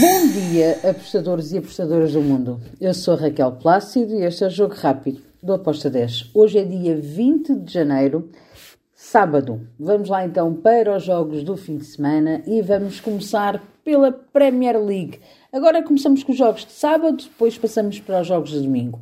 Bom dia, apostadores e apostadoras do mundo. Eu sou Raquel Plácido e este é o Jogo Rápido do Aposta 10. Hoje é dia 20 de janeiro, sábado. Vamos lá então para os jogos do fim de semana e vamos começar pela Premier League. Agora começamos com os jogos de sábado, depois passamos para os jogos de domingo.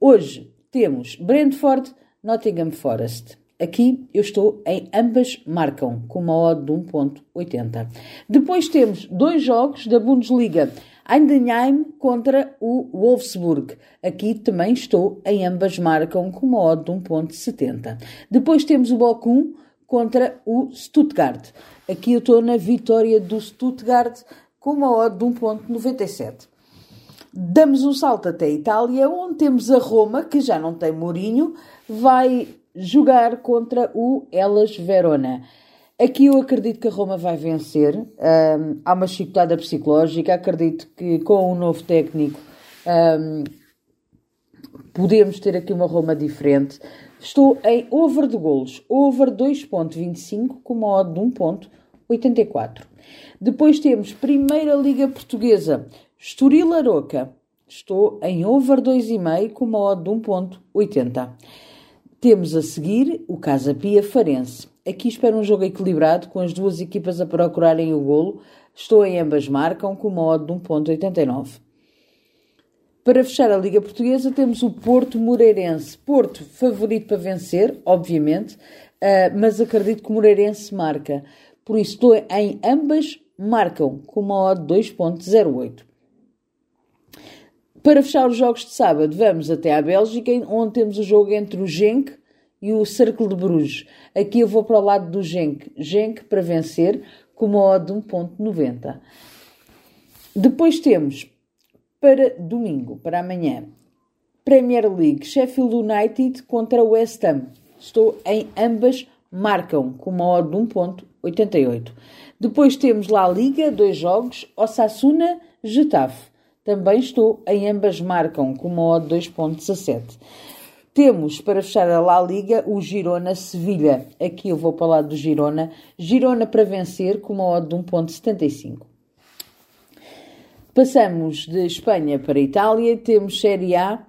Hoje temos Brentford, Nottingham Forest. Aqui eu estou em ambas marcam, com uma odd de 1.80. Depois temos dois jogos da Bundesliga. Heidenheim contra o Wolfsburg. Aqui também estou em ambas marcam com uma odd de 1.70. Depois temos o Bochum contra o Stuttgart. Aqui eu estou na vitória do Stuttgart com uma odd de 1.97. Damos um salto até a Itália, onde temos a Roma, que já não tem Mourinho, vai jogar contra o Elas Verona. Aqui eu acredito que a Roma vai vencer. Um, há uma chicotada psicológica. Acredito que com o novo técnico um, podemos ter aqui uma Roma diferente. Estou em over de golos, over 2.25 com uma odd de 1.84. Depois temos Primeira Liga Portuguesa, Estoril Aroca. Estou em over 2,5 com uma odd de 1.80. Temos a seguir o Casa Pia Farense. Aqui espero um jogo equilibrado, com as duas equipas a procurarem o golo. Estou em ambas marcam, com uma odd de 1.89. Para fechar a Liga Portuguesa, temos o Porto Moreirense. Porto, favorito para vencer, obviamente, uh, mas acredito que o Moreirense marca. Por isso, estou em ambas marcam, com uma odd de 2.08. Para fechar os jogos de sábado, vamos até à Bélgica, onde temos o jogo entre o Genk e o Cercle de Bruges. Aqui eu vou para o lado do Genk. Genk para vencer, com uma odd de 1.90. Depois temos, para domingo, para amanhã, Premier League, Sheffield United contra West Ham. Estou em ambas marcam, com uma odd de 1.88. Depois temos lá a Liga, dois jogos, Osasuna, Getafe. Também estou em ambas marcam com uma odd 2.17. Temos para fechar a La Liga o Girona Sevilha. Aqui eu vou para do Girona. Girona para vencer com uma odd de 1.75. Passamos de Espanha para Itália. Temos Série A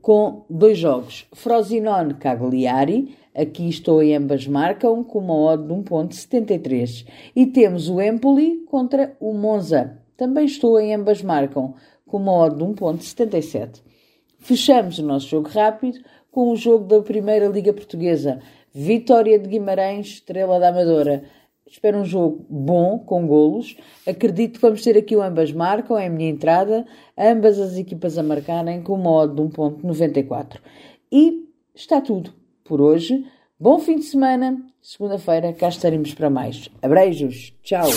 com dois jogos. Frosinone Cagliari. Aqui estou em ambas marcam com uma odd de 1.73. E temos o Empoli contra o Monza. Também estou em ambas marcam, com uma odd de 1.77. Fechamos o nosso jogo rápido com o jogo da Primeira Liga Portuguesa. Vitória de Guimarães, Estrela da Amadora. Espero um jogo bom, com golos. Acredito que vamos ter aqui o ambas marcam, é a minha entrada. Ambas as equipas a marcarem com uma odd de 1.94. E está tudo por hoje. Bom fim de semana. Segunda-feira cá estaremos para mais. Abreijos. Tchau.